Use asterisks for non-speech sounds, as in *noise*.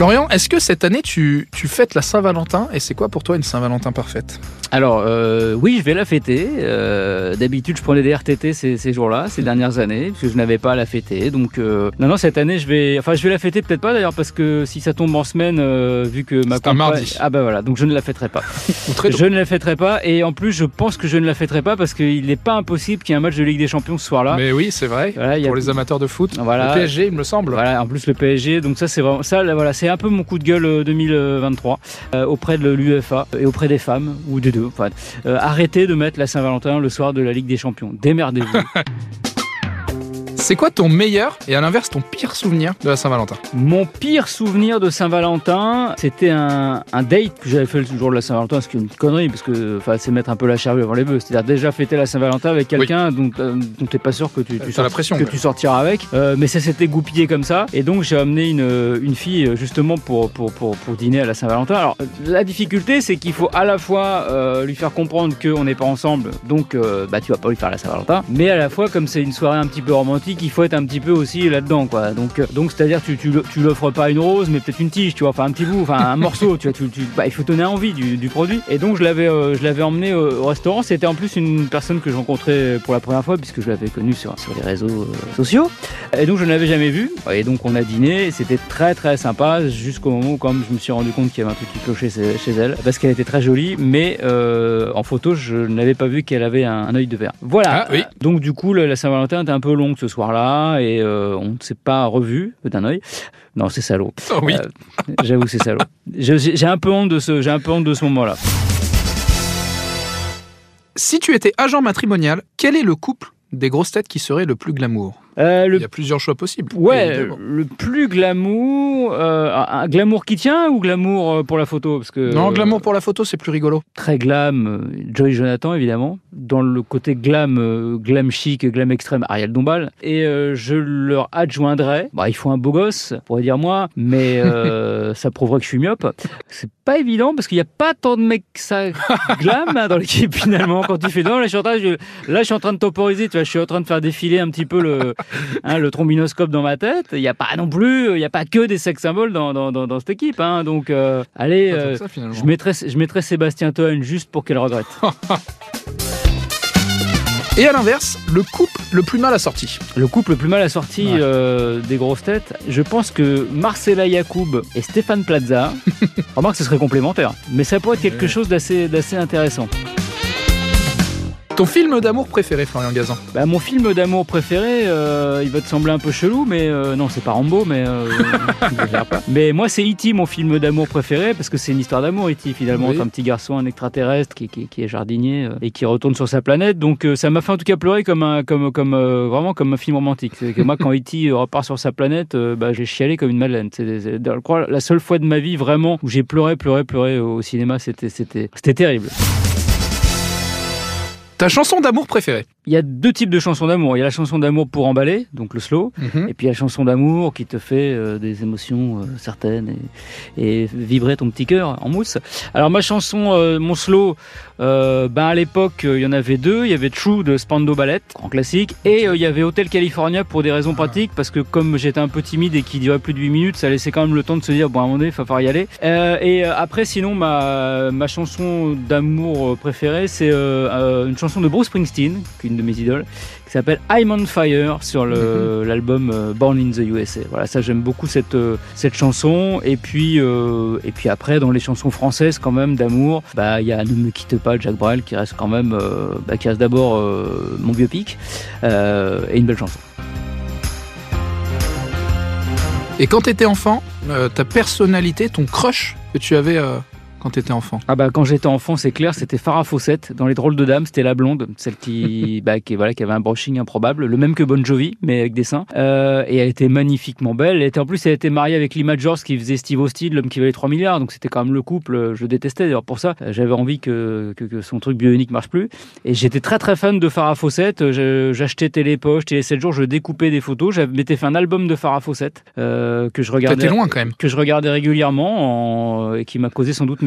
Florian, est-ce que cette année tu, tu fêtes la Saint-Valentin et c'est quoi pour toi une Saint-Valentin parfaite? Alors euh, oui, je vais la fêter. Euh, D'habitude, je prenais des RTT ces, ces jours-là, ces dernières années, parce que je n'avais pas à la fêter. Donc euh, non, non, cette année, je vais, enfin, je vais la fêter peut-être pas d'ailleurs, parce que si ça tombe en semaine, vu que ma C'est un compagne- mardi. ah bah voilà, donc je ne la fêterai pas. *laughs* Je ne la fêterai pas, et en plus, je pense que je ne la fêterai pas parce qu'il n'est pas impossible qu'il y ait un match de Ligue des Champions ce soir-là. Mais oui, c'est vrai. Voilà, a- Pour les amateurs de foot. Voilà. Le PSG, il me semble. Voilà, en plus le PSG, donc ça c'est vraiment ça, là, voilà, c'est un peu mon coup de gueule euh, 2023 euh, auprès de l'UEFA et auprès des femmes ou des deux. Euh, arrêtez de mettre la Saint-Valentin le soir de la Ligue des Champions. Démerdez-vous. *laughs* C'est quoi ton meilleur et à l'inverse ton pire souvenir de la Saint-Valentin mon pire souvenir de Saint-Valentin, c'était un, un date que j'avais fait le jour de la Saint-Valentin, ce qui est une connerie parce que enfin, c'est mettre un peu la charrue avant les bœufs. C'est-à-dire déjà fêter la Saint-Valentin avec quelqu'un dont, euh, dont t'es pas sûr que tu, la pression, que tu sortiras avec. Euh, mais ça s'était goupillé comme ça. Et donc j'ai amené une, une fille euh, justement pour, pour, pour, pour dîner à la Saint-Valentin. Alors la difficulté c'est qu'il faut à la fois euh, lui faire comprendre qu'on n'est pas ensemble, donc euh, bah, tu vas pas lui faire la Saint-Valentin. Mais à la fois comme c'est une soirée un petit peu romantique, il faut être un petit peu aussi là-dedans. quoi. Donc euh, donc c'est-à-dire tu, tu, tu l'offres pas une rose, mais peut-être une tige, tu vois, enfin un petit bout, enfin un *laughs* morceau, tu vois, tu, tu- bah, il faut donner envie du, du produit. Et donc je l'avais euh, je l'avais emmené au, au restaurant. C'était en plus une personne que je rencontrais pour la première fois puisque je l'avais connue sur, sur les réseaux euh, sociaux. Et donc je ne l'avais jamais vue. Et donc on a dîné. C'était très très sympa jusqu'au moment où quand je me suis rendu compte qu'il y avait un truc qui clochait chez chez elle parce qu'elle était très jolie, mais euh, en photo je n'avais pas vu qu'elle avait un, un œil de verre. Voilà. Ah, oui. Donc du coup la, Saint-Valentin était un peu longue ce soir-là et euh, on ne s'est pas revu d'un œil. Non, c'est salaud. Oh oui. Euh, J'avoue, c'est salaud. J'ai un peu honte de ce, j'ai un peu honte de ce moment-là. Si tu étais agent matrimonial, quel est le couple des grosses têtes qui serait le plus glamour? Euh, le Il y a plusieurs choix possibles. Ouais, évidemment. le plus glamour, euh, un glamour qui tient ou glamour euh, pour la photo? Parce que Non, glamour pour la photo, c'est plus rigolo. très glam, Joey Jonathan évidemment. Dans le côté glam, glam chic, glam extrême, Ariel Dombal. Et euh, je leur adjoindrai, bah, il faut un beau gosse, pourrait dire moi, mais *laughs* ça prouverait que je suis myope. C'est pas évident parce qu'il n'y a pas tant de mecs que ça glam hein, dans l'équipe finalement. Quand tu fais non, là je suis en train, je, là je suis en train de temporiser, tu vois, je suis en train de faire défiler un petit peu le, *laughs* hein, le trombinoscope dans ma tête. Il n'y a pas non plus, il n'y a pas que des sex symboles dans, dans, dans, dans cette équipe. Hein. Donc euh, allez. Euh, ça, je mettrais, je Sébastien Toen juste pour qu'elle regrette. *laughs* Et à l'inverse, le couple le plus mal assorti. Le couple le plus mal assorti Ouais. euh, des grosses têtes, je pense que Marcela Yacoub et Stéphane Plaza, *laughs* remarque ce serait complémentaire, mais ça pourrait être quelque chose d'assez d'assez intéressant. Ton film d'amour préféré, Florian Gazan? Bah, mon film d'amour préféré, euh, il va te sembler un peu chelou, mais euh, non, c'est pas Rambo, mais euh, *laughs* pas. Mais moi, c'est E.T. mon film d'amour préféré parce que c'est une histoire d'amour, E.T. finalement, Oui. entre un petit garçon, un extraterrestre qui, qui- qui est jardinier et qui retourne sur sa planète. Donc, ça m'a fait en tout cas pleurer comme un, comme, comme vraiment comme un film romantique. C'est que moi, quand E.T. repart sur sa planète, bah, j'ai chialé comme une madeleine. C'est, c'est- la seule fois de ma vie vraiment où j'ai pleuré, pleuré, pleuré au cinéma. C'était, c'était, c'était terrible. Ta chanson d'amour préférée Il y a deux types de chansons d'amour. Il y a la chanson d'amour pour emballer, donc le slow. Et puis la chanson d'amour qui te fait euh, des émotions euh, certaines et, et vibrer ton petit cœur en mousse. Alors ma chanson, euh, mon slow, ben à l'époque il y en avait deux. Il y avait True de Spando Ballet, grand classique, et il y avait Hotel California pour des raisons pratiques parce que comme j'étais un peu timide et qui durait plus de 8 minutes, ça laissait quand même le temps de se dire bon à un moment donné il va falloir y aller. Et après sinon ma ma chanson d'amour préférée c'est une chanson de Bruce Springsteen, qui une de mes idoles qui s'appelle I'm on Fire sur le- l'album euh, Born in the USA. Voilà, ça j'aime beaucoup cette euh, cette chanson. Et puis euh, et puis après dans les chansons françaises quand même d'amour, bah il y a Ne me quitte pas Jacques Brel qui reste quand même bah, qui reste d'abord mon biopic et une belle chanson. Et quand t'étais enfant, ta personnalité, ton crush que tu avais quand t'étais enfant? Ah bah quand j'étais enfant, c'est clair, c'était Farah Fawcett dans Les Drôles de Dames, c'était la blonde, celle qui *laughs* bah, qui voilà qui avait un brushing improbable, le même que Bon Jovi mais avec des seins. Euh, et elle était magnifiquement belle. Elle était en plus elle était mariée avec Lima George qui faisait Steve Austin, l'homme qui valait 3 milliards. Donc c'était quand même le couple, euh, je détestais d'ailleurs pour ça. Euh, J'avais envie que, que que son truc bionique marche plus. Et j'étais très très fan de Farah Fawcett. Euh, J'achetais Télépoche, Télé 7 jours, je découpais des photos. J'avais m'étais fait un album de Farah Fawcett euh, que je regardais loin quand même. que je regardais régulièrement en- et qui m'a causé sans doute